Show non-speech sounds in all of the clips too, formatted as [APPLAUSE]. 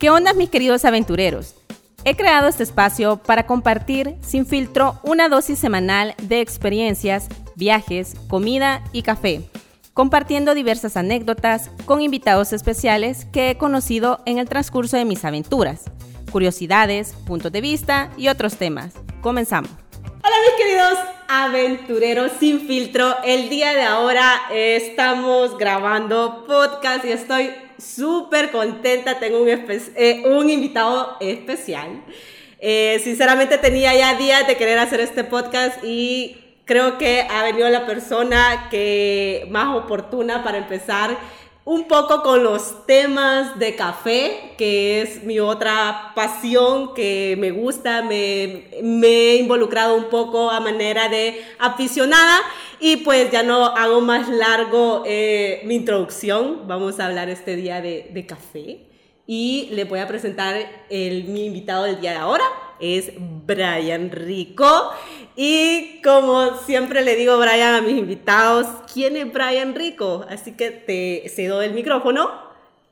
¿Qué onda mis queridos aventureros? He creado este espacio para compartir sin filtro una dosis semanal de experiencias, viajes, comida y café, compartiendo diversas anécdotas con invitados especiales que he conocido en el transcurso de mis aventuras, curiosidades, puntos de vista y otros temas. Comenzamos. Hola mis queridos aventureros sin filtro, el día de ahora estamos grabando podcast y estoy súper contenta, tengo un, eh, invitado especial. Eh, sinceramente tenía ya días de querer hacer este podcast y creo que ha venido la persona que más oportuna para empezar un poco con los temas de café, que es mi otra pasión que me gusta, me, he involucrado un poco a manera de aficionada. Y pues ya no hago más largo eh, mi introducción, vamos a hablar este día de café y le voy a presentar el, mi invitado del día de ahora, es Brian Rico. Y como siempre le digo, Brian, a mis invitados, ¿quién es Brian Rico? Así que te cedo el micrófono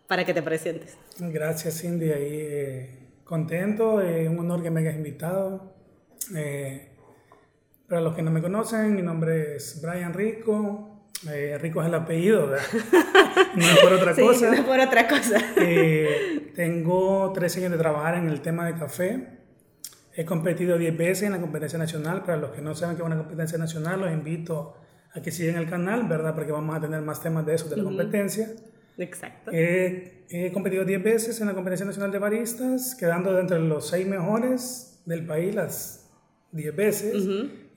para que te presentes. Gracias, Cindy. Eh, contento, es eh, un honor que me hayas invitado. Eh, para los que no me conocen, mi nombre es Brian Rico. Rico es el apellido, ¿verdad? [LAUGHS] no es por otra cosa. No es por otra cosa. tengo tres años de trabajar en el tema de café. He competido 10 veces en la competencia nacional. Para los que no saben qué es una competencia nacional, los invito a que sigan el canal, ¿verdad? Porque vamos a tener más temas de eso, de la competencia. Exacto. he competido 10 veces en la competencia nacional de baristas, quedando dentro de los 6 mejores del país las 10 veces.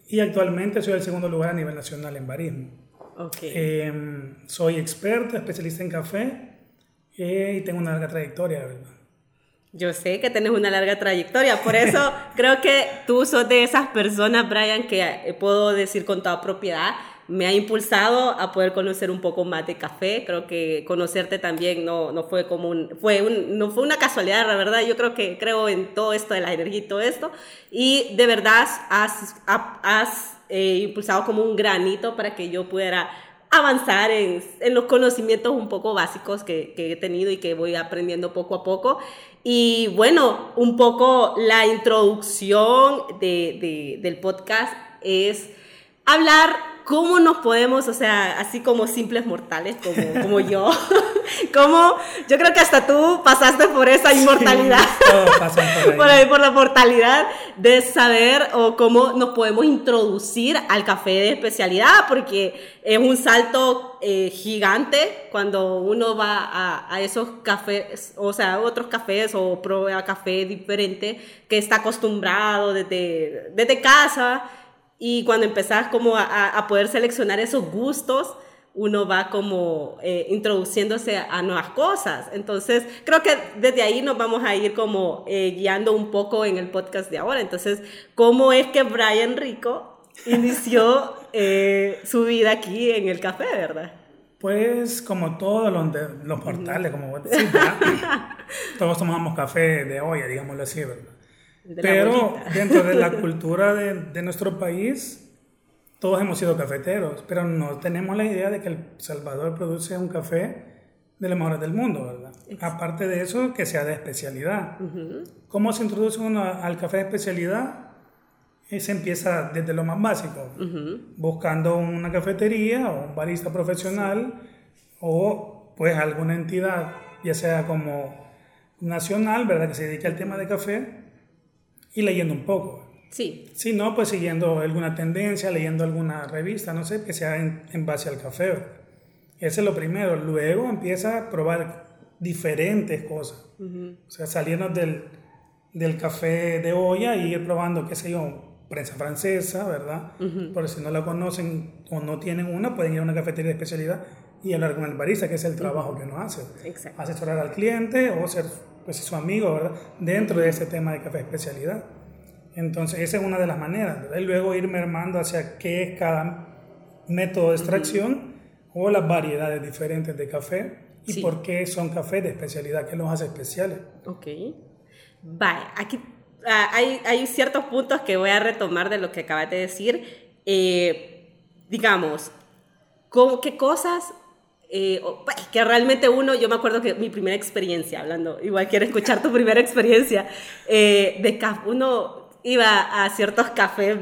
Y actualmente soy el segundo lugar a nivel nacional en barismo. Okay. Em, soy experto, especialista en café eh, y tengo una larga trayectoria, ¿verdad? Yo sé que tienes una larga trayectoria, por eso [LAUGHS] creo que tú sos de esas personas, Brian, que eh, puedo decir con toda propiedad, me ha impulsado a poder conocer un poco más de café. Creo que conocerte también no, no fue como un, fue un, no fue una casualidad, la verdad. Yo creo que creo en todo esto de la energía y todo esto. Y de verdad has, has eh, impulsado como un granito para que yo pudiera avanzar en, en, los conocimientos un poco básicos que, que, he tenido y que voy aprendiendo poco a poco. Y bueno, un poco la introducción de, de, del podcast es hablar cómo nos podemos, o sea, así como simples mortales, como, como yo, [LAUGHS] como yo creo que hasta tú pasaste por esa inmortalidad, [LAUGHS] por, [LAUGHS] por, ahí, por la mortalidad de saber o cómo nos podemos introducir al café de especialidad, porque es un salto eh, gigante cuando uno va a, a, esos cafés, o sea, otros cafés o prueba café diferente que está acostumbrado desde, desde casa y cuando empezás como a, a, poder seleccionar esos gustos, uno va como eh, introduciéndose a nuevas cosas. Entonces, creo que desde ahí nos vamos a ir como eh, guiando un poco en el podcast de ahora. Entonces, ¿cómo es que Brian Rico inició [LAUGHS] eh, su vida aquí en el café, verdad? Pues como todos los, los portales, como vos decís, [LAUGHS] todos tomamos café de olla, digámoslo así, ¿verdad? Pero dentro de la [LAUGHS] cultura de, de, nuestro país, todos hemos sido cafeteros, pero no tenemos la idea de que El Salvador produce un café de los mejores del mundo, ¿verdad? Aparte de eso, que sea de especialidad. ¿Cómo se introduce uno al café de especialidad? Y se empieza desde lo más básico, buscando una cafetería o un barista profesional o pues alguna entidad, ya sea como nacional, ¿verdad? Que se dedique al tema de café y leyendo un poco. Sí. Si no, pues siguiendo alguna tendencia, leyendo alguna revista, no sé, que sea en, base al café. Ese es lo primero. Luego empieza a probar diferentes cosas. O sea, salirnos del, del, café de olla y ir probando, qué sé yo, prensa francesa, ¿verdad? Porque si no la conocen o no tienen una, pueden ir a una cafetería de especialidad y el barista, que es el trabajo que uno hace. Exacto. Asesorar al cliente o ser pues su amigo, ¿verdad? Dentro de ese tema de café especialidad. Entonces, esa es una de las maneras, ¿verdad? Y luego ir mermando hacia qué es cada método de extracción o las variedades diferentes de café y por qué son cafés de especialidad, qué los hace especiales. Ok. Vale, aquí ah, hay, hay, ciertos puntos que voy a retomar de lo que acabas de decir. Eh, digamos, ¿qué cosas eh, que realmente uno, yo me acuerdo que mi primera experiencia, hablando, igual quiero escuchar tu primera experiencia, eh, de uno iba a ciertos cafés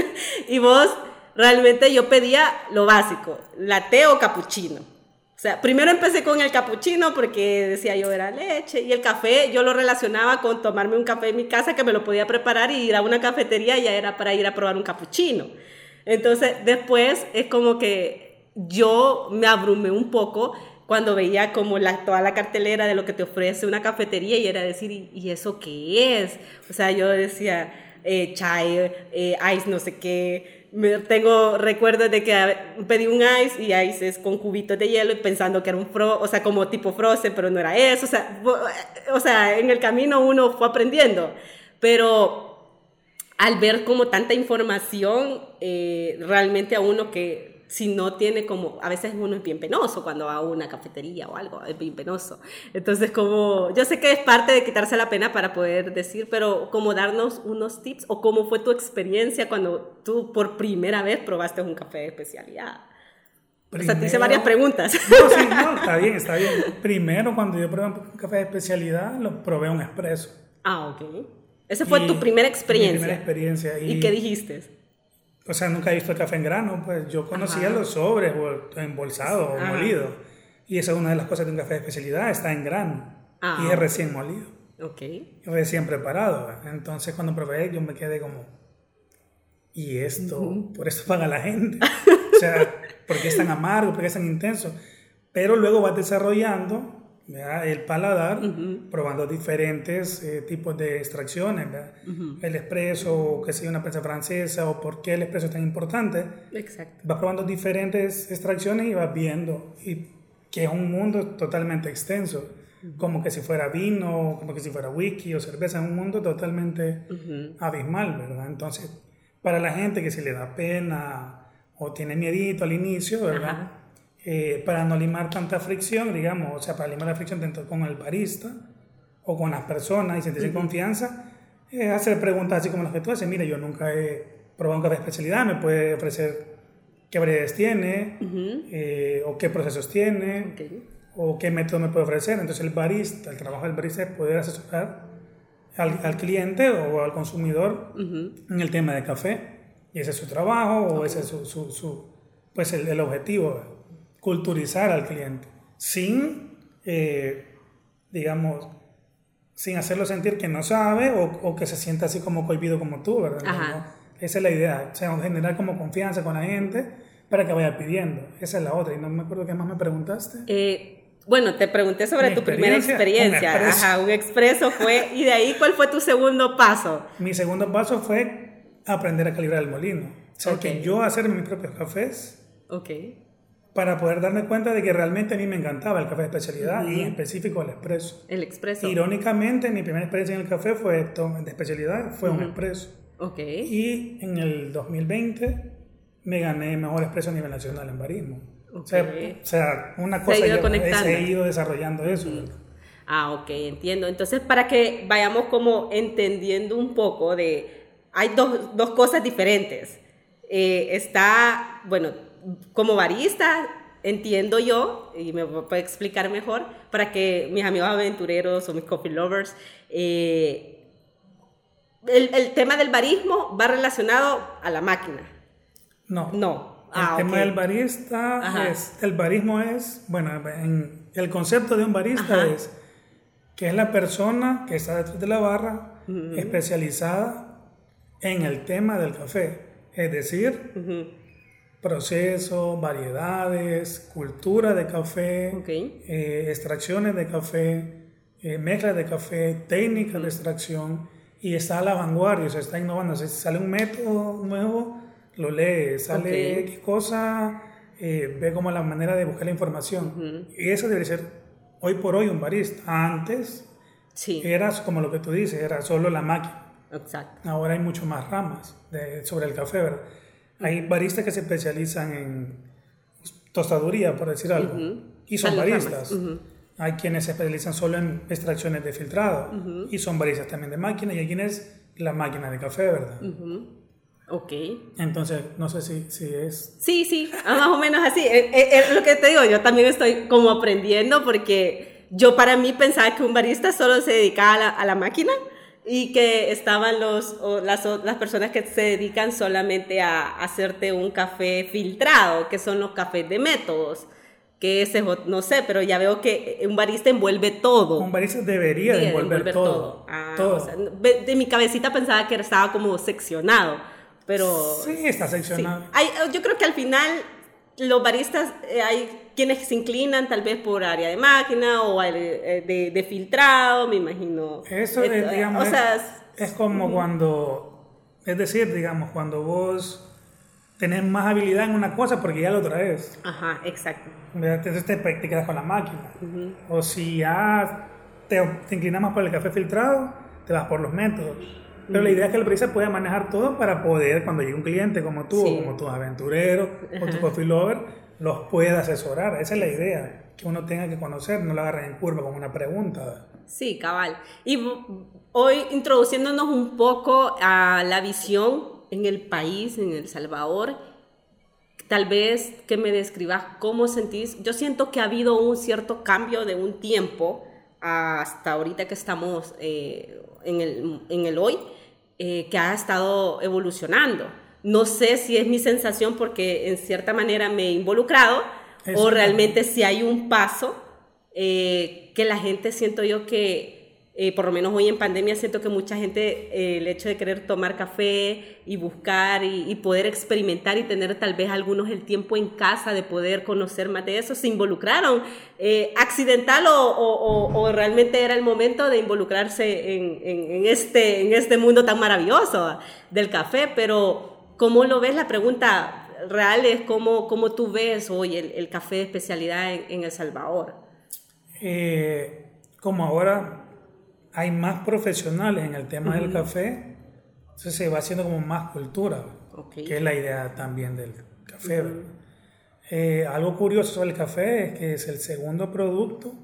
[LAUGHS] y vos realmente yo pedía lo básico, latte o capuchino. O sea, primero empecé con el capuchino porque decía yo era leche y el café yo lo relacionaba con tomarme un café en mi casa que me lo podía preparar y ir a una cafetería ya era para ir a probar un capuchino. Entonces después es como que yo me abrumé un poco cuando veía como la, toda la cartelera de lo que te ofrece una cafetería y era decir, ¿y, eso qué es? O sea, yo decía, eh, chai, eh, ice, no sé qué. Me, tengo recuerdos de que pedí un ice y ice es con cubitos de hielo pensando que era un fro, o sea, como tipo frozen, pero no era eso. O sea, o sea, en el camino uno fue aprendiendo. Pero al ver como tanta información, eh, realmente a uno que si no tiene como, a veces uno es bien penoso cuando va a una cafetería o algo, es bien penoso. Entonces, como, yo sé que es parte de quitarse la pena para poder decir, pero como darnos unos tips o cómo fue tu experiencia cuando tú por primera vez probaste un café de especialidad. o sea, te hice varias preguntas. No, sí, no, está bien, está bien. Primero, cuando yo probé un café de especialidad, lo probé un expreso. Ah, ok. Esa fue tu primera experiencia. Mi primera experiencia. ¿Y, ¿Y qué dijiste? O sea, nunca he visto el café en grano, pues yo conocía los sobres o embolsado o molido. Y esa es una de las cosas de un café de especialidad, está en grano ah, y es recién molido. Ok. Recién preparado. Entonces cuando probé yo me quedé como, ¿y esto? Por eso paga la gente. [LAUGHS] o sea, ¿por qué es tan amargo? ¿Por qué es tan intenso? Pero luego vas desarrollando el paladar, probando diferentes eh, tipos de extracciones, el espresso, que sea una prensa francesa, o por qué el espresso es tan importante. Exacto. Vas probando diferentes extracciones y vas viendo y que es un mundo totalmente extenso, como que si fuera vino, como que si fuera whisky o cerveza, es un mundo totalmente abismal, ¿verdad? Entonces, para la gente que se le da pena o tiene miedito al inicio, ¿verdad? Eh, para no limar tanta fricción, digamos, o sea, para limar la fricción tanto con el barista o con las personas y sentirse en confianza, eh, hacer preguntas así como las que tú haces. Mira, yo nunca he probado un café de especialidad, me puede ofrecer qué variedades tiene, eh, o qué procesos tiene, o qué método me puede ofrecer. Entonces el barista, el trabajo del barista es poder asesorar al, al cliente o al consumidor en el tema de café. Y ese es su trabajo, o ese es su, su, su pues el, el objetivo culturizar al cliente, sin, eh, digamos, sin hacerlo sentir que no sabe o, que se sienta así como cohibido como tú, ¿verdad? Esa es la idea, o sea, generar como confianza con la gente para que vaya pidiendo. Esa es la otra. Y no me acuerdo qué más me preguntaste. Eh, bueno, te pregunté sobre tu primera experiencia. Un Ajá, un expreso fue. ¿Y de ahí cuál fue tu segundo paso? Mi segundo paso fue aprender a calibrar el molino. O sea, que yo hacerme mis propios cafés. Ok para poder darme cuenta de que realmente a mí me encantaba el café de especialidad y en específico el expreso. El expreso. Irónicamente, mi primera experiencia en el café fue de especialidad, fue un expreso. Ok. Y en el 2020 me gané mejor expreso a nivel nacional en barismo. O, sea, una cosa se he ido desarrollando eso. Ah, ok, entiendo. Entonces, para que vayamos como entendiendo un poco de... Hay dos, dos cosas diferentes. Eh, está, bueno, como barista, entiendo yo, y me puede explicar mejor, para que mis amigos aventureros o mis coffee lovers, eh, el, tema del barismo va relacionado a la máquina. No. No. El ah, tema del barista es, el barismo es, bueno, en, el concepto de un barista es que es la persona que está detrás de la barra especializada en el tema del café. Es decir, proceso, variedades, cultura de café, eh, extracciones de café, eh, mezclas de café, técnicas de extracción y está a la vanguardia, o sea, está innovando. Si sale un método nuevo, lo lee, sale X cosa, eh, ve como la manera de buscar la información. Y eso debe ser hoy por hoy un barista. Antes sí. era como lo que tú dices, era solo la máquina. Exacto. Ahora hay mucho más ramas sobre el café, ¿verdad? Hay baristas que se especializan en tostaduría, por decir algo, y son baristas. Hay quienes se especializan solo en extracciones de filtrado y son baristas también de máquina y hay quienes la máquina de café, ¿verdad? Ok. Entonces, no sé si, si es... Sí, sí, ah, más o menos así. Es, lo que te digo, yo también estoy como aprendiendo porque yo para mí pensaba que un barista solo se dedicaba a la, a la máquina y que estaban los, las, las personas que se dedican solamente a hacerte un café filtrado, que son los cafés de métodos que ese, no sé, pero ya veo que un barista envuelve todo. Un barista debería de envolver, todo. Ah, de mi cabecita pensaba que estaba como seccionado, pero... Sí, está seccionado. Hay, yo creo que al final los baristas, eh, hay quienes se inclinan tal vez por área de máquina o eh, de, de, filtrado, me imagino. Eso es, digamos, es, como cuando, es decir, digamos, cuando vos tenés más habilidad en una cosa porque ya lo traes. Ajá, exacto. Entonces te, quedas con la máquina. O si ya te, te, inclinas más por el café filtrado, te vas por los métodos. Pero la idea es que el barista pueda manejar todo para poder, cuando llegue un cliente como tú, o como tus aventureros, o tu coffee lover, los pueda asesorar. Esa es la idea, que uno tenga que conocer, no lo agarren en curva con una pregunta. Sí, cabal. Y hoy introduciéndonos un poco a la visión en el país, en El Salvador, tal vez que me describas cómo sentís. Yo siento que ha habido un cierto cambio de un tiempo hasta ahorita que estamos eh, en, el, en, el, hoy, eh, que ha estado evolucionando. No sé si es mi sensación porque en cierta manera me he involucrado o realmente si hay un paso eh, que la gente siento yo que eh, por lo menos hoy en pandemia siento que mucha gente eh, el hecho de querer tomar café y buscar y, poder experimentar y tener tal vez algunos el tiempo en casa de poder conocer más de eso, se involucraron. Eh, ¿Accidental o, o, realmente era el momento de involucrarse en, en, este, en este mundo tan maravilloso del café? Pero ¿cómo lo ves? La pregunta real es cómo, cómo tú ves hoy el, café de especialidad en El Salvador. como ahora hay más profesionales en el tema del café, entonces se va haciendo como más cultura, que es la idea también del café. Eh, algo curioso sobre el café es que es el segundo producto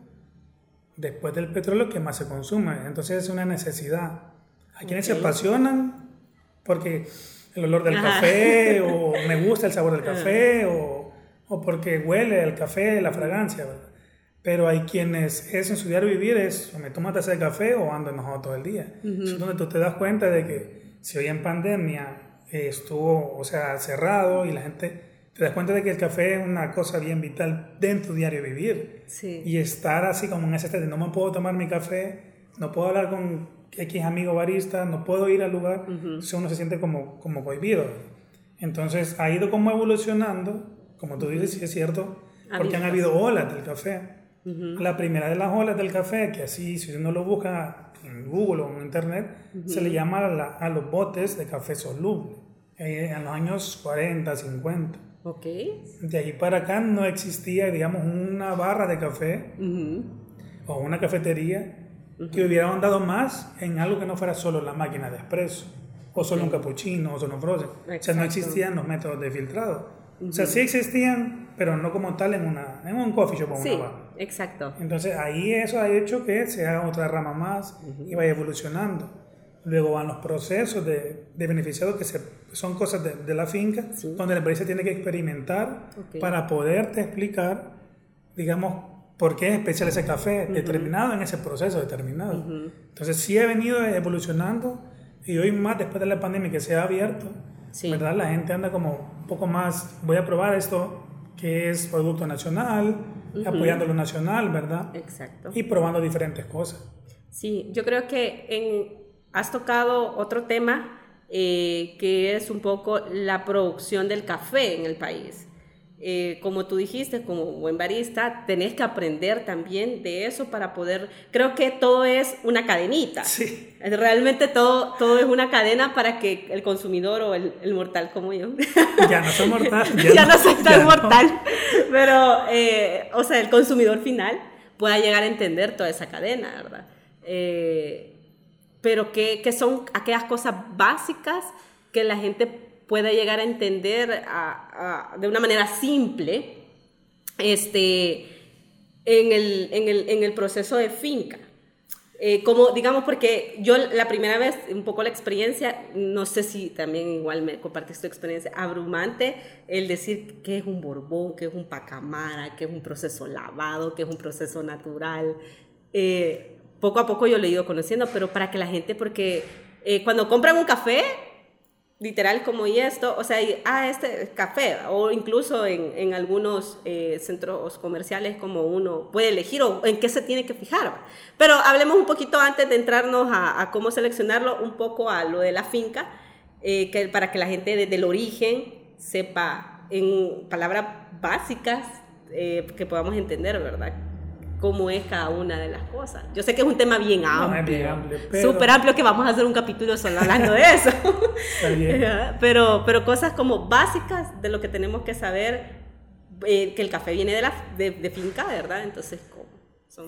después del petróleo que más se consume, entonces es una necesidad. Hay quienes se apasionan porque el olor del café o me gusta el sabor del [LAUGHS] café o, o porque huele el café, la fragancia, ¿verdad? Pero hay quienes es en su diario vivir es o me tomo taza de café o ando enojado todo el día. Es donde tú te das cuenta de que si hoy en pandemia eh, estuvo, o sea, cerrado y la gente te das cuenta de que el café es una cosa bien vital dentro tu diario vivir. Sí. Y estar así como en ese estado no me puedo tomar mi café, no puedo hablar con X amigo barista, no puedo ir al lugar, si uno se siente como, como prohibido. Entonces ha ido como evolucionando, como tú dices, sí es cierto, porque han habido olas del café. La primera de las olas del café, que así, si uno lo busca en Google o en Internet, se le llama a, los botes de café soluble, eh, en los años 40, 50. Ok. De ahí para acá no existía, digamos, una barra de café o una cafetería que hubiera andado más en algo que no fuera solo la máquina de espresso, o solo un cappuccino, o solo un frozen. O sea, no existían los métodos de filtrado. O sea, sí existían, pero no como tal en, una, en un coffee shop o sí, una bar. Exacto. Entonces ahí eso ha hecho que se haga otra rama más y vaya evolucionando. Luego van los procesos de, de beneficiados que se, son cosas de, de la finca, donde la empresa tiene que experimentar para poderte explicar, digamos, por qué es especial ese café determinado en ese proceso determinado. Entonces sí ha venido evolucionando y hoy más después de la pandemia que se ha abierto, ¿verdad? La gente anda como un poco más, voy a probar esto que es producto nacional, apoyando lo nacional, ¿verdad? Exacto. Y probando diferentes cosas. Sí, yo creo que en, has tocado otro tema eh, que es un poco la producción del café en el país. Eh, como tú dijiste, como buen barista, tenés que aprender también de eso para poder, creo que todo es una cadenita. Sí. Realmente todo, todo es una cadena para que el consumidor o el, mortal como yo. Ya no soy mortal. [LAUGHS] Ya, no, soy tan mortal. Pero, eh, o sea, el consumidor final pueda llegar a entender toda esa cadena, ¿verdad? Eh, pero que, que son aquellas cosas básicas que la gente pueda llegar a entender de una manera simple este, en, el, en, el, en el proceso de finca. Eh, como, digamos, porque yo la primera vez, un poco la experiencia, no sé si también igual me compartiste tu experiencia, abrumante el decir que es un borbón, que es un pacamara, que es un proceso lavado, que es un proceso natural. Eh, poco a poco yo lo he ido conociendo, pero para que la gente, porque eh, cuando compran un café, literal como y esto, o sea, ah, este café, o incluso en, en algunos eh, centros comerciales como uno puede elegir o en qué se tiene que fijar. Pero hablemos un poquito antes de entrarnos a, a cómo seleccionarlo, un poco a lo de la finca, eh, que, para que la gente desde el origen sepa en palabras básicas eh, que podamos entender, ¿verdad? Cómo es cada una de las cosas. Yo sé que es un tema bien amplio, súper amplio, que vamos a hacer un capítulo solo hablando de eso. [LAUGHS] pero, pero cosas como básicas de lo que tenemos que saber, eh, que el café viene de, la, de, finca, ¿verdad? Entonces, ¿cómo?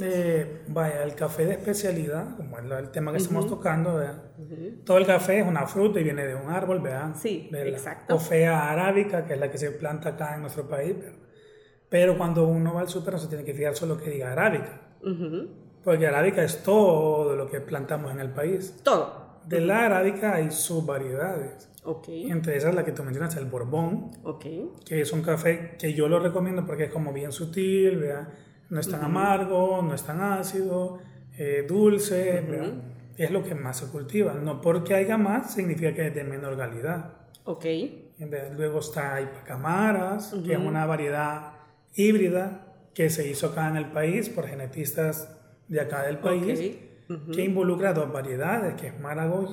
Eh, vaya, el café de especialidad, como es el tema que estamos tocando, ¿verdad? todo el café es una fruta y viene de un árbol, ¿verdad? Sí, de exacto. Cofea arábica, que es la que se planta acá en nuestro país, ¿verdad? Pero cuando uno va al súper no se tiene que fijar solo que diga arábica. Porque arábica es todo lo que plantamos en el país. Todo. De la arábica hay subvariedades. Okay. Entre esas la que tú mencionas, el Borbón, okay. que es un café que yo lo recomiendo porque es como bien sutil, ¿vea? no es tan amargo, no es tan ácido, eh, dulce, es lo que más se cultiva. No porque haya más significa que es de menor calidad. Okay. Luego está Ipacamaras, que es una variedad híbrida que se hizo acá en el país por genetistas de acá del país, que involucra dos variedades, que es Marago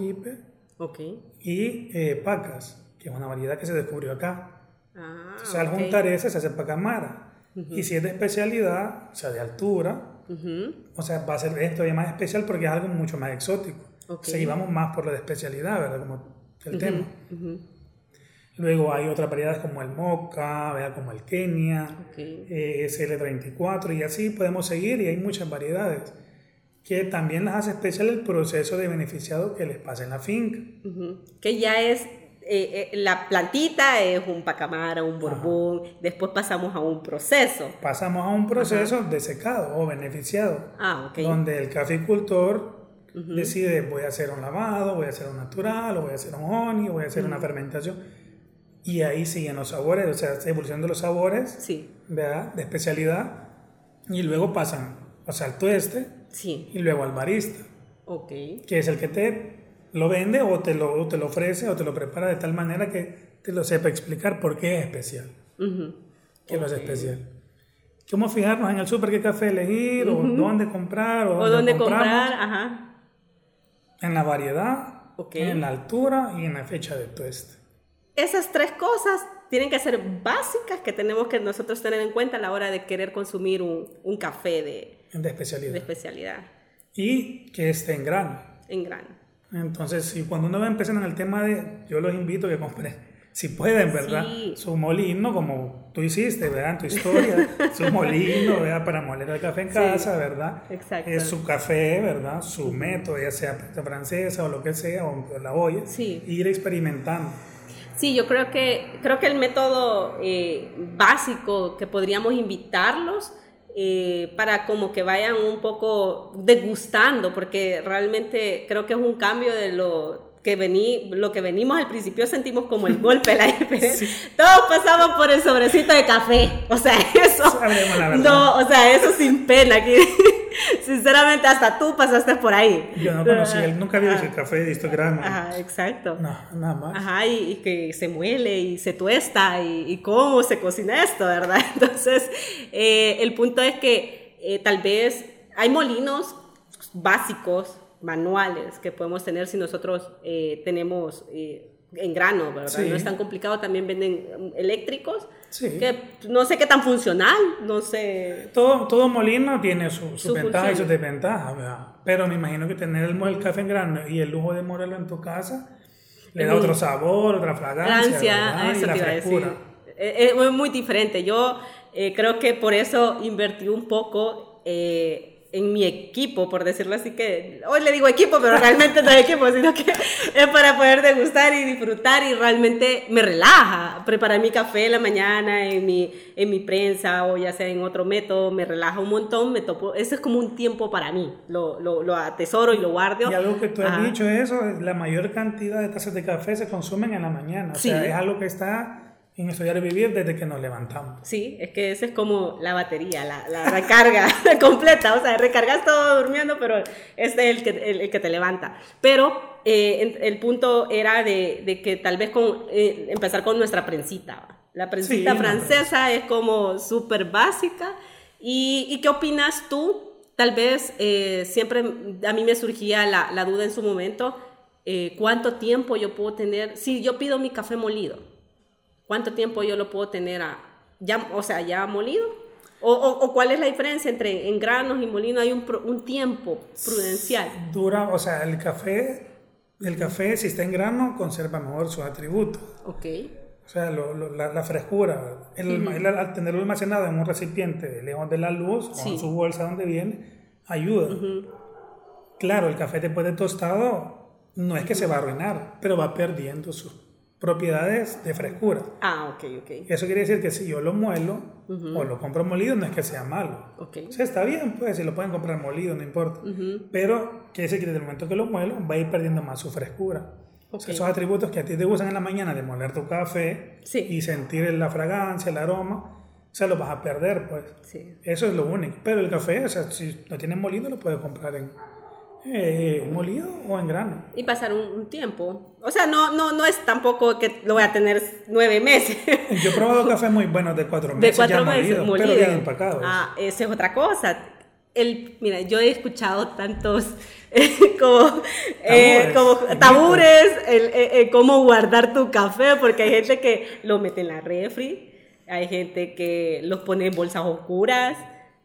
y eh, Pacas, que es una variedad que se descubrió acá. Ah, Entonces, al juntar ese se hace Pacamara. Y si es de especialidad, o sea, de altura, o sea, va a ser esto más especial porque es algo mucho más exótico. O sea, íbamos más por lo de especialidad, ¿verdad? Como el tema. Luego hay otras variedades como el Mocha, como el Kenia, eh, SL34 y así podemos seguir y hay muchas variedades que también las hace especial el proceso de beneficiado que les pasa en la finca. Que ya es, eh, eh, la plantita es un pacamara, un borbón, después pasamos a un proceso. Pasamos a un proceso de secado o beneficiado, ah, donde el caficultor decide voy a hacer un lavado, voy a hacer un natural, o voy a hacer un honey, voy a hacer una fermentación y ahí siguen los sabores, o sea, evolucionando los sabores, sí. ¿verdad? De especialidad. Y luego pasan, o sea, al tueste. Sí. Y luego al barista. Ok. Que es el que te lo vende o te lo, te lo ofrece o te lo prepara de tal manera que te lo sepa explicar por qué es especial. ¿Qué lo hace especial? ¿Cómo fijarnos en el súper qué café elegir o dónde comprar o, dónde, comprar? Ajá. En la variedad, en la altura y en la fecha de tueste esas tres cosas tienen que ser básicas que tenemos que nosotros tener en cuenta a la hora de querer consumir un, un café de, de, especialidad. de especialidad. Y que esté en grano. En grano. Entonces, si cuando uno va empezando en el tema de, yo los invito a que compren, [LAUGHS] si pueden, ¿verdad? Su molino, como tú hiciste, ¿verdad? En tu historia, [LAUGHS] su molino, ¿verdad? Para moler el café en casa, ¿verdad? Exacto. Es su café, ¿verdad? Su método, ya sea francesa o lo que sea, o la olla. Sí. Ir experimentando. Sí, yo creo que, creo que el método eh, básico que podríamos invitarlos eh, para como que vayan un poco degustando, porque realmente creo que es un cambio de lo que vení, lo que venimos al principio sentimos como el golpe, la [LAUGHS] diferencia. Todos pasamos por el sobrecito de café. O sea, eso. No, o sea, eso sin pena. [LAUGHS] sinceramente, hasta tú pasaste por ahí. Yo no conocí, nunca había visto el café de esto grande. Ajá, exacto. No, nada más. Ajá, y, que se muele y se tuesta y, cómo se cocina esto, ¿verdad? [LAUGHS] Entonces, eh, el punto es que eh, tal vez hay molinos básicos manuales que podemos tener si nosotros eh, tenemos en grano, ¿verdad? No es tan complicado, también venden eléctricos, que no sé qué tan funcional, no sé. Todo, todo molino tiene sus su ventajas y sus desventajas, ¿verdad? Pero me imagino que tener el, el, café en grano y el lujo de molerlo en tu casa le da otro sabor, otra fragancia, eso y la frescura. Es, muy diferente. Yo eh, creo que por eso invertí un poco en mi equipo, por decirlo así, que hoy le digo equipo, pero realmente no es equipo, sino que es para poder degustar y disfrutar y realmente me relaja. Preparar mi café en la mañana, en mi, en mi prensa o ya sea en otro método, me relaja un montón, me topo, eso es como un tiempo para mí, lo, lo, lo atesoro y lo guardo. Y algo que tú has dicho eso, la mayor cantidad de tazas de café se consumen en la mañana, o sea, es algo que está en estudiar vivir desde que nos levantamos. Sí, es que esa es como la batería, la, la recarga [LAUGHS] completa, o sea, recargas todo durmiendo, pero este es el que, el, que te levanta. Pero eh, el punto era de, de que tal vez con, eh, empezar con nuestra prensita. La prensita francesa es como súper básica. ¿Y, ¿Y, qué opinas tú? Tal vez eh, siempre a mí me surgía la, la duda en su momento, ¿cuánto tiempo yo puedo tener? Si yo pido mi café molido, ¿Cuánto tiempo yo lo puedo tener a, ya, o sea, ya molido? O, o, cuál es la diferencia entre en granos y molino? Hay un, un, tiempo prudencial. Dura, o sea, el café, el café si está en grano conserva mejor sus atributos. Ok. O sea, lo, la, la, frescura, el, al tenerlo almacenado en un recipiente lejos de la luz o en su bolsa donde viene, ayuda. Claro, el café después de tostado no es que se va a arruinar, pero va perdiendo su propiedades de frescura. Ah, ok, ok. Eso quiere decir que si yo lo muelo o lo compro molido, no es que sea malo. Ok. O sea, está bien, pues, si lo pueden comprar molido, no importa. Pero quiere decir que desde el momento que lo muelo, va a ir perdiendo más su frescura. O sea, esos atributos que a ti te gustan en la mañana de moler tu café y sentir la fragancia, el aroma, o sea, lo vas a perder, pues. Sí. Eso es lo único. Pero el café, o sea, si lo tienes molido, lo puedes comprar en, eh, molido o en grano. Y pasar un, tiempo. O sea, no, no, no es tampoco que lo voy a tener nueve meses. [LAUGHS] Yo he probado café muy buenos de cuatro meses. De cuatro meses, molido, pero bien empacados. Ah, esa es otra cosa. El, mira, yo he escuchado tantos [LAUGHS] como, eh, como tabures, el, eh, cómo guardar tu café, porque hay gente que lo mete en la refri, hay gente que los pone en bolsas oscuras.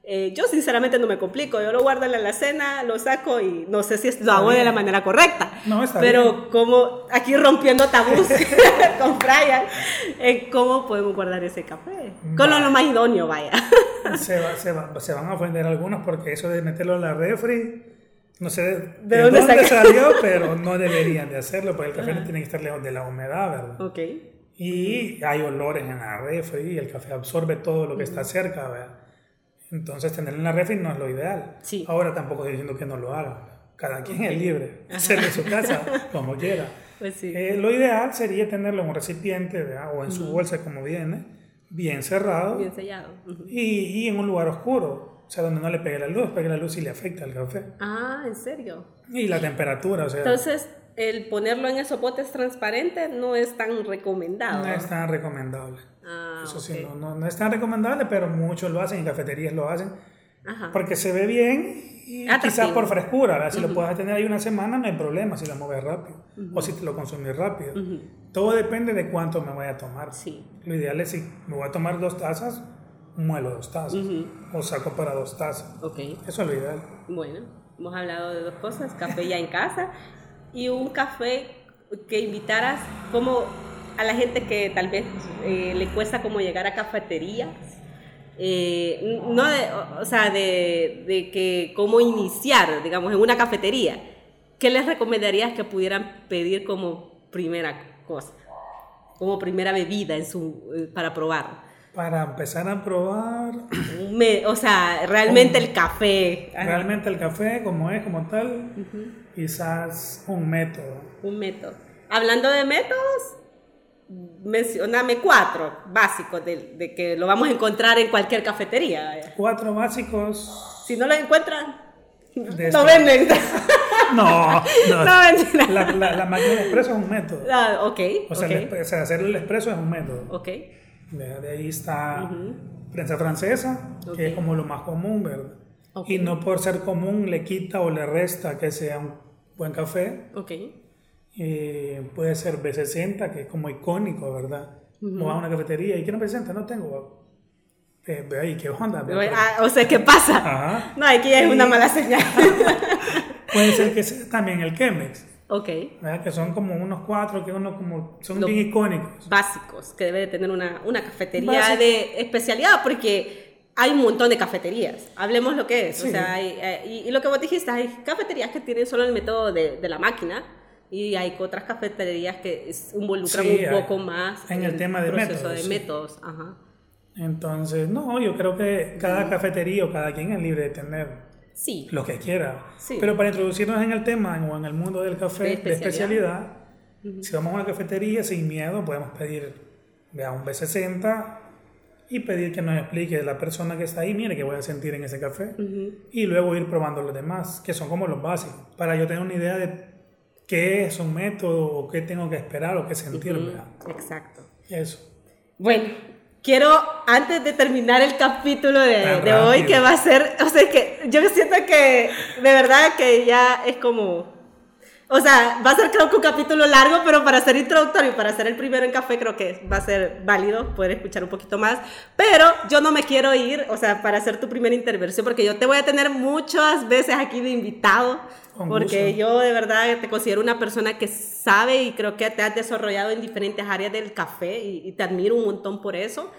Eh, yo sinceramente no me complico, yo lo guardo en la alacena, lo saco y no sé si lo hago de la manera correcta. No, está pero como aquí rompiendo tabús [LAUGHS] con Brian, eh, ¿cómo podemos guardar ese café? Con lo, más idóneo, vaya. [LAUGHS] se, va, se, va, se, van a ofender algunos porque eso de meterlo en la refri, no sé de, dónde, salió, pero no [LAUGHS] deberían de hacerlo porque el café no tiene que estar lejos de la humedad, ¿verdad? Ok. Y hay olores en la refri y el café absorbe todo lo que está cerca, ¿verdad? Entonces, tenerlo en la refri no es lo ideal. Sí. Ahora tampoco estoy diciendo que no lo hagan. Cada quien es libre, hacerlo en su casa como quiera. [LAUGHS] Pues sí. Eh, lo ideal sería tenerlo en un recipiente o en su bolsa como viene, bien cerrado. Bien sellado. y, y, en un lugar oscuro, o sea, donde no le pegue la luz, porque la luz sí le afecta al café. Ah, ¿en serio? Y la temperatura, o sea. Entonces, el ponerlo en esos botes transparentes no es tan recomendado. No es tan recomendable. Ah, Eso sí, no, no, es tan recomendable, pero muchos lo hacen, en cafeterías lo hacen. Porque se ve bien y quizás por frescura. Si lo puedes tener ahí una semana, no hay problema si lo mueves rápido o si te lo consumís rápido. Todo depende de cuánto me voy a tomar. Sí. Lo ideal es si me voy a tomar dos tazas, muelo dos tazas o saco para dos tazas. Okay. Eso es lo ideal. Bueno, hemos hablado de dos cosas: café ya en casa y un café que invitaras como a la gente que tal vez eh, le cuesta como llegar a cafeterías, eh, no de, o sea, de, de, que cómo iniciar, digamos, en una cafetería, ¿qué les recomendarías que pudieran pedir como primera cosa, como primera bebida en su, eh, para probar? Para empezar a probar... o sea, realmente el café. Realmente el café, como es, como tal, quizás un método. Un método. Hablando de métodos, mencioname cuatro básicos de, de, que lo vamos a encontrar en cualquier cafetería. Cuatro básicos. Si no lo encuentran, no venden. [LAUGHS] [LAUGHS] No, no. no venden. La, la, la, máquina de expreso es un método. Ah, ok. O sea, okay. El, o sea, hacer el expreso es un método. Ok. De, de ahí está prensa francesa, okay. que es como lo más común, ¿verdad? Okay. Y no por ser común le quita o le resta que sea un buen café. Ok. Eh, puede ser B60, que es como icónico, ¿verdad? Uh -huh. O a una cafetería y que no presenta, no tengo. Eh, ve ahí, ¿qué onda? Ah, o sea, ¿qué pasa? Ajá. No, aquí es una mala señal. [LAUGHS] puede ser que sea también el Chemex. Ok. ¿verdad? Que son como unos cuatro que uno como son bien icónicos. Básicos, que debe de tener una, una cafetería Básico. de especialidad, porque hay un montón de cafeterías. Hablemos lo que es. O sea, eh, y, lo que vos dijiste, hay cafeterías que tienen solo el método de, de la máquina y hay otras cafeterías que involucran un poco más en el, tema de proceso métodos. de métodos. Ajá. Entonces, no, yo creo que cada cafetería o cada quien es libre de tener sí. lo que quiera. Pero para introducirnos en el tema o en el mundo del café de especialidad, si vamos a una cafetería sin miedo, podemos pedir vea, un B60 y pedir que nos explique la persona que está ahí, mire, qué voy a sentir en ese café. Y luego ir probando los demás, que son como los básicos, para yo tener una idea de qué es un método o qué tengo que esperar o qué sentir. Exacto. Eso. Bueno, quiero, antes de terminar el capítulo de, de hoy, que va a ser, o sea, que yo siento que de verdad que ya es como o sea, va a ser creo que un capítulo largo, pero para ser introductorio, para ser el primero en café, creo que va a ser válido poder escuchar un poquito más. Pero yo no me quiero ir, o sea, para hacer tu primera intervención, porque yo te voy a tener muchas veces aquí de invitado, porque yo de verdad te considero una persona que sabe y creo que te has desarrollado en diferentes áreas del café y, y te admiro un montón por eso.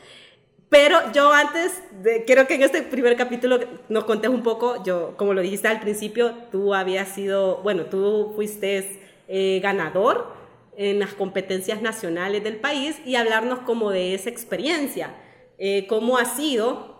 Pero yo antes, de, quiero que en este primer capítulo nos contes un poco, yo, como lo dijiste al principio, tú habías sido, bueno, tú fuiste eh, ganador en las competencias nacionales del país y hablarnos como de esa experiencia, eh, cómo ha sido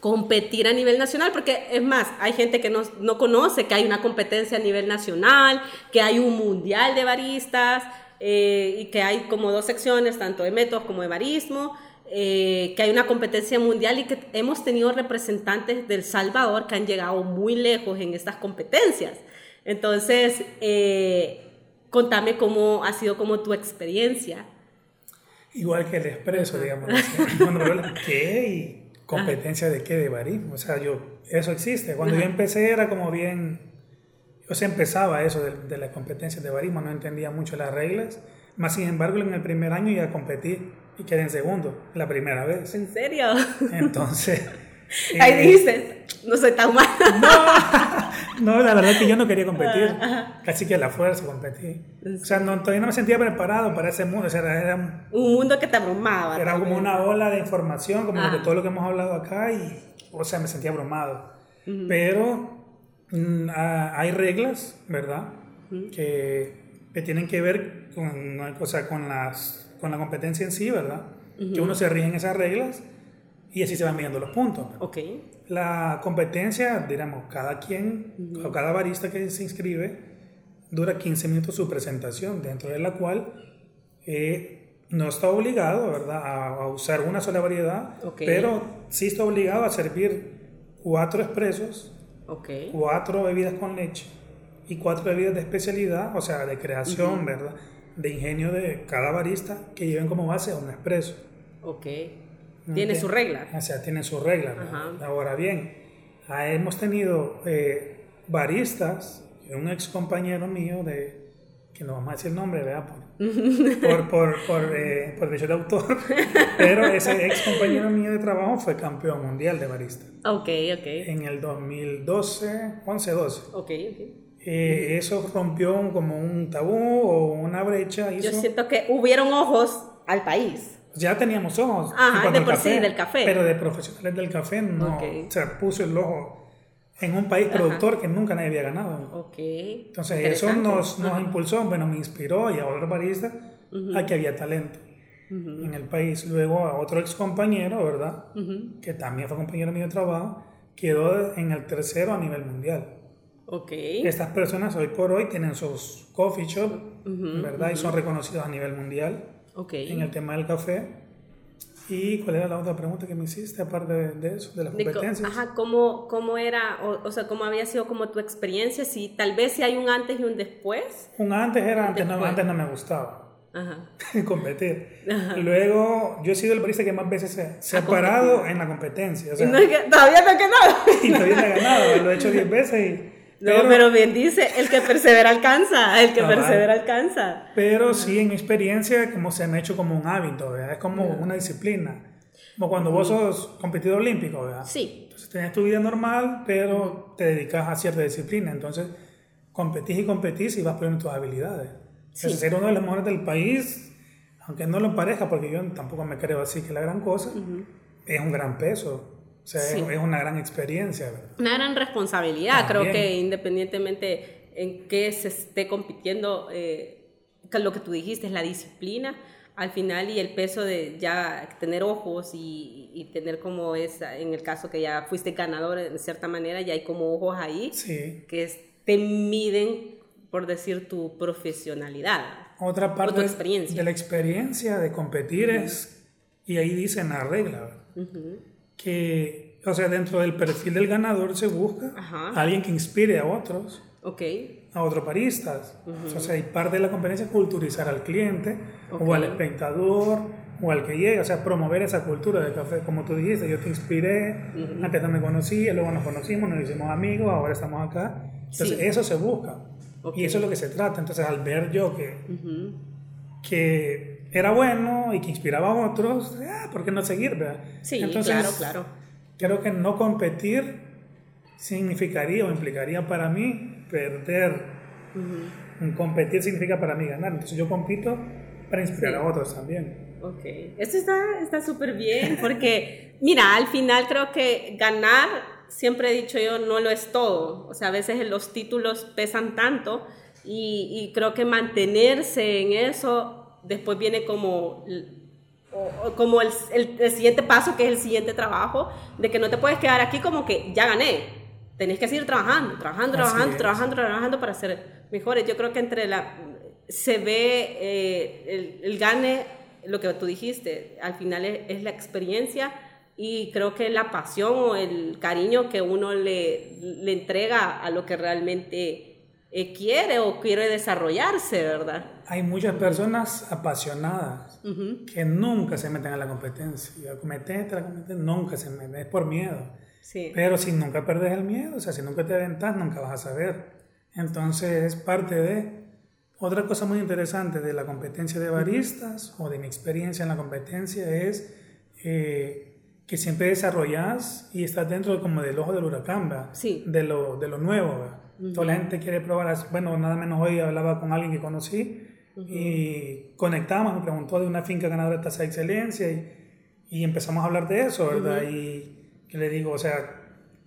competir a nivel nacional, porque es más, hay gente que no, no, conoce que hay una competencia a nivel nacional, que hay un mundial de baristas eh, y que hay como dos secciones, tanto de métodos como de barismo. Eh, que hay una competencia mundial y que hemos tenido representantes del Salvador que han llegado muy lejos en estas competencias. Entonces, eh, contame cómo ha sido como tu experiencia. Igual que el expreso, digamos. [LAUGHS] Cuando me ¿qué? ¿Y competencia de qué? De barismo. O sea, yo, eso existe. Cuando yo empecé era como bien... Yo se empezaba eso de, de las competencias de barismo, no entendía mucho las reglas. Más sin embargo, en el primer año ya competí y quedé en segundo, la primera vez. ¿En serio? Entonces... [LAUGHS] Ahí eh, dijiste, no soy tan mal. No, [LAUGHS] no, la verdad es que yo no quería competir, casi que a la fuerza competí. O sea, no, todavía no me sentía preparado para ese mundo, o sea, era, un mundo que te abrumaba. Era como una ola de información, como de todo lo que hemos hablado acá, y, o sea, me sentía abrumado. Pero mm, hay reglas, ¿verdad? que, que, tienen que ver con, o sea, con las con la competencia en sí, ¿verdad? Que uno se rige en esas reglas y así se van midiendo los puntos. Ok. La competencia, digamos, cada quien o cada barista que se inscribe dura 15 minutos su presentación, dentro de la cual eh, no está obligado, ¿verdad?, a, usar una sola variedad, pero sí está obligado a servir cuatro expresos, okay. cuatro bebidas con leche y cuatro bebidas de especialidad, o sea, de creación, ¿verdad? De ingenio de cada barista que lleven como base a un expreso. Ok. Tiene su regla. O sea, tiene su regla. Ahora bien, hemos tenido eh, baristas, un ex compañero mío de, que no vamos a decir nombre, ¿verdad? [LAUGHS] Por, por, por, eh, por derecho de autor, [LAUGHS] pero ese ex compañero mío de trabajo fue campeón mundial de barista. Ok, ok. En el 2012, 11-12. Ok, ok. Eh, eso rompió como un tabú o una brecha. Yo siento que hubieron ojos al país. Ya teníamos ojos. Ajá, de por sí, del café. Pero de profesionales del café no. Se puso el ojo en un país productor que nunca nadie había ganado. Okay. Entonces eso nos, nos impulsó, bueno, me inspiró y a otro barista a que había talento en el país. Luego a otro ex compañero, ¿verdad? Que también fue compañero mío de trabajo, quedó en el tercero a nivel mundial. Okay. Estas personas hoy por hoy tienen sus coffee shop, ¿verdad? Y son reconocidos a nivel mundial okay. en el tema del café. ¿Y cuál era la otra pregunta que me hiciste aparte de, eso, de las competencias? Ajá, ¿cómo, cómo era, o, sea, cómo había sido como tu experiencia? Si tal vez si hay un antes y un después. Un antes era, antes no, antes no me gustaba. Ajá. [LAUGHS] competir. Luego, yo he sido el barista que más veces se, ha parado en la competencia. O sea, no, todavía no he ganado. [LAUGHS] y todavía no he ganado, lo he hecho 10 [LAUGHS] veces y no, pero, bien dice, el que persevera alcanza, el que persevera alcanza. Pero sí, en mi experiencia, como se me ha hecho como un hábito, ¿verdad? es como una disciplina. Como cuando vos sos competidor olímpico, ¿verdad? Sí. Entonces tienes tu vida normal, pero te dedicas a cierta disciplina. Entonces competís y competís y vas poniendo tus habilidades. Sí. ser uno de los mejores del país, aunque no lo parezca, porque yo tampoco me creo así que la gran cosa, es un gran peso. O sea, es, una gran experiencia. Una gran responsabilidad. Creo que independientemente en qué se esté compitiendo, eh, lo que tú dijiste es la disciplina al final y el peso de ya tener ojos y, y, tener como es, en el caso que ya fuiste ganador de cierta manera, ya hay como ojos ahí que te miden, por decir, tu profesionalidad. Otra parte experiencia. de la experiencia de competir es, y ahí dice en la regla, que, o sea, dentro del perfil del ganador se busca alguien que inspire a otros. A otros paristas. O sea, y parte de la competencia es culturizar al cliente o al espectador o al que llega, o sea, promover esa cultura de café. Como tú dijiste, yo te inspiré, antes no me conocía, luego nos conocimos, nos hicimos amigos, ahora estamos acá. Entonces, eso se busca. Y eso es lo que se trata. Entonces, al ver yo que, que era bueno y que inspiraba a otros, ah, ¿por qué no seguir? ¿verdad? Sí, Entonces, claro, claro. Creo que no competir significaría o implicaría para mí perder. Competir significa para mí ganar. Entonces yo compito para inspirar a otros también. Ok, esto está súper bien porque, mira, al final creo que ganar, siempre he dicho yo, no lo es todo. O sea, a veces los títulos pesan tanto y, creo que mantenerse en eso después viene como como el, el, siguiente paso, que es el siguiente trabajo, de que no te puedes quedar aquí como que ya gané. Tenés que seguir trabajando, trabajando, trabajando, trabajando, trabajando para ser mejores. Yo creo que entre la se ve eh, el, el, gane, lo que tú dijiste, al final es, la experiencia y creo que la pasión o el cariño que uno le, le entrega a lo que realmente eh, quiere o quiere desarrollarse, ¿verdad? Hay muchas personas apasionadas que nunca se meten a la competencia. Metete a la competencia, nunca se meten, es por miedo. Pero si nunca perdes el miedo, o sea, si nunca te aventas, nunca vas a saber. Entonces es parte de... Otra cosa muy interesante de la competencia de baristas o de mi experiencia en la competencia es eh, que siempre desarrollas y estás dentro como del ojo del huracán, De, lo, de lo nuevo. Toda la gente quiere probar, bueno, nada menos hoy hablaba con alguien que conocí y conectamos, me preguntó de una finca ganadora de tasa de excelencia y, y empezamos a hablar de eso, ¿verdad? Y que le digo, o sea,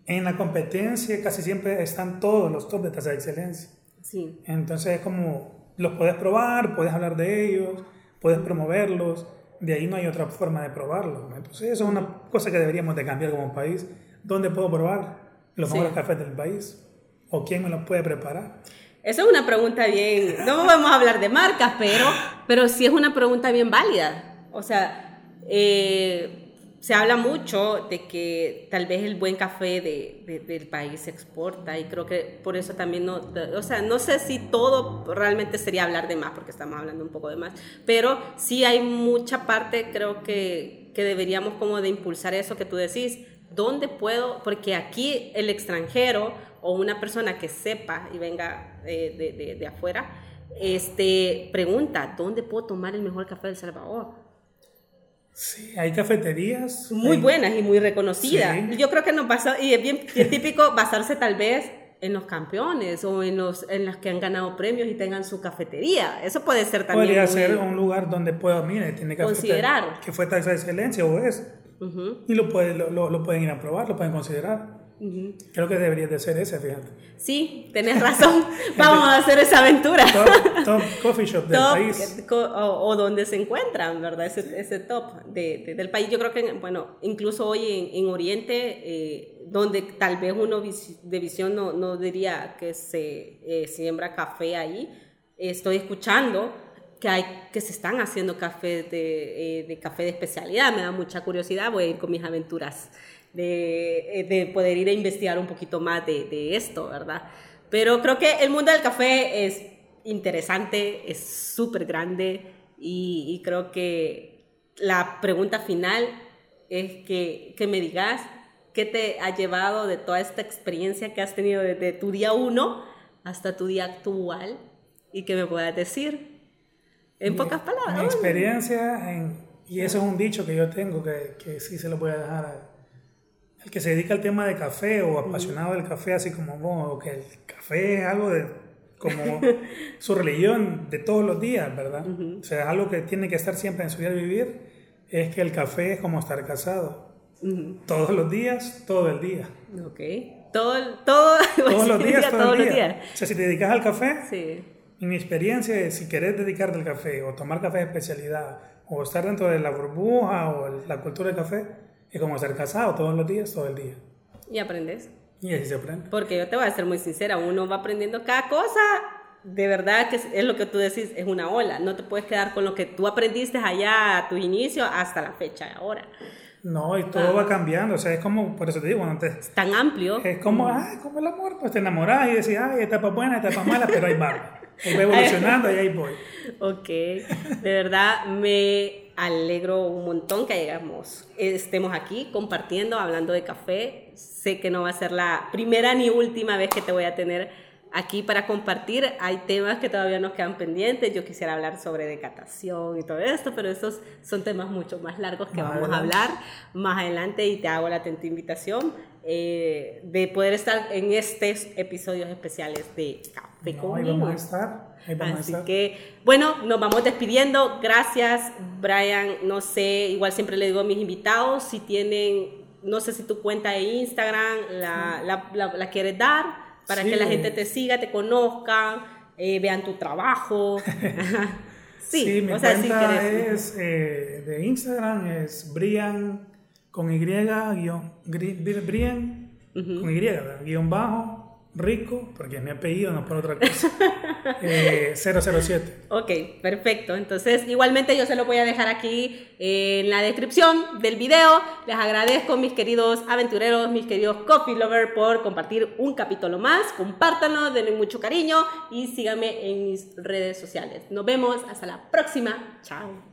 en la competencia casi siempre están todos los top de tasa de excelencia. Sí. Entonces es como, los puedes probar, puedes hablar de ellos, puedes promoverlos, de ahí no hay otra forma de probarlos. Entonces eso es una cosa que deberíamos de cambiar como país. ¿Dónde puedo probar los mejores cafés del país? ¿O quién me los puede preparar? Esa es una pregunta bien, no vamos a hablar de marcas, pero, pero sí es una pregunta bien válida. O sea, eh, se habla mucho de que tal vez el buen café de, del país se exporta y creo que por eso también no, o sea, no sé si todo realmente sería hablar de más, porque estamos hablando un poco de más, pero sí hay mucha parte, creo que, que deberíamos como de impulsar eso que tú decís, ¿dónde puedo? Porque aquí el extranjero o una persona que sepa y venga eh, de, de, de afuera, este, pregunta, ¿dónde puedo tomar el mejor café del Salvador? Sí, hay cafeterías. Muy buenas y muy reconocidas. Yo creo que nos pasa, y es bien, típico basarse tal vez en los campeones o en los en las que han ganado premios y tengan su cafetería. Eso puede ser también. Podría ser un lugar donde pueda, mire, tiene que considerar que fue taxa de excelencia o es. Y lo, puede, lo, lo, pueden ir a probar, lo pueden considerar. Creo que debería de ser ese, fíjate. Sí, tenés razón. [LAUGHS] Vamos a hacer esa aventura. Top, coffee shop del país. O, donde se encuentran, ¿verdad? Ese, ese top de, del país. Yo creo que, bueno, incluso hoy en, Oriente, eh, donde tal vez uno de visión no, no diría que se eh, siembra café ahí, estoy escuchando que, hay, que se están haciendo café de, eh, de café de especialidad. Me da mucha curiosidad. Voy a ir con mis aventuras de, eh, de poder ir a investigar un poquito más de, de, esto, ¿verdad? Pero creo que el mundo del café es interesante, es súper grande y, y, creo que la pregunta final es que, que, me digas qué te ha llevado de toda esta experiencia que has tenido desde tu día uno hasta tu día actual y que me puedas decir en pocas palabras. Mi experiencia, en, y eso es un dicho que yo tengo que, que sí se lo voy a dejar a, el que se dedica al tema de café o apasionado del café, así como vos, que el café es algo de como [LAUGHS] su religión de todos los días, ¿verdad? O sea, algo que tiene que estar siempre en su día de vivir, es que el café es como estar casado. Todos los días, todo el día. Ok. Todo, todo, [LAUGHS] todos los días, todos los días. O sea, si te dedicas al café, sí. en mi experiencia es, si querés dedicarte al café o tomar café de especialidad o estar dentro de la burbuja o la cultura del café, es como ser casado todos los días, todo el día. Y aprendes. Y así se aprende. Porque yo te voy a ser muy sincera, uno va aprendiendo cada cosa. De verdad que es lo que tú decís, es una ola. No te puedes quedar con lo que tú aprendiste allá a tu inicio hasta la fecha de ahora. No, y todo va cambiando, o sea, es como, por eso te digo, cuando te... Es tan amplio. Es como, ay, como el amor, pues te enamorás y decís, ay, etapa buena, etapa [LAUGHS] mala, pero ahí va. Ahí va evolucionando y ahí voy. Ok, de verdad me alegro un montón que llegamos, estemos aquí compartiendo, hablando de café. Sé que no va a ser la primera ni última vez que te voy a tener aquí para compartir. Hay temas que todavía nos quedan pendientes. Yo quisiera hablar sobre decatación y todo esto, pero esos son temas mucho más largos que vamos a hablar más adelante y te hago la atenta invitación eh, de poder estar en estos episodios especiales de Café no, Ahí vamos a estar. Ahí vamos Así a estar. que, bueno, nos vamos despidiendo. Gracias, Brian. No sé, igual siempre le digo a mis invitados si tienen no sé si tu cuenta de Instagram la, la, la, la quieres dar para que la gente te siga, te conozca, eh, vean tu trabajo. [LAUGHS] [LAUGHS] sí, sí, mi o sea, cuenta es eh, de Instagram es Brian con Y, guion, Brian con Y, guion bajo, Rico, porque es mi apellido, no por otra cosa. [LAUGHS] eh, 007. Ok, perfecto. Entonces, igualmente yo se lo voy a dejar aquí en la descripción del video. Les agradezco, mis queridos aventureros, mis queridos coffee lovers, por compartir un capítulo más. Compártanlo, denle mucho cariño y síganme en mis redes sociales. Nos vemos hasta la próxima. Chao.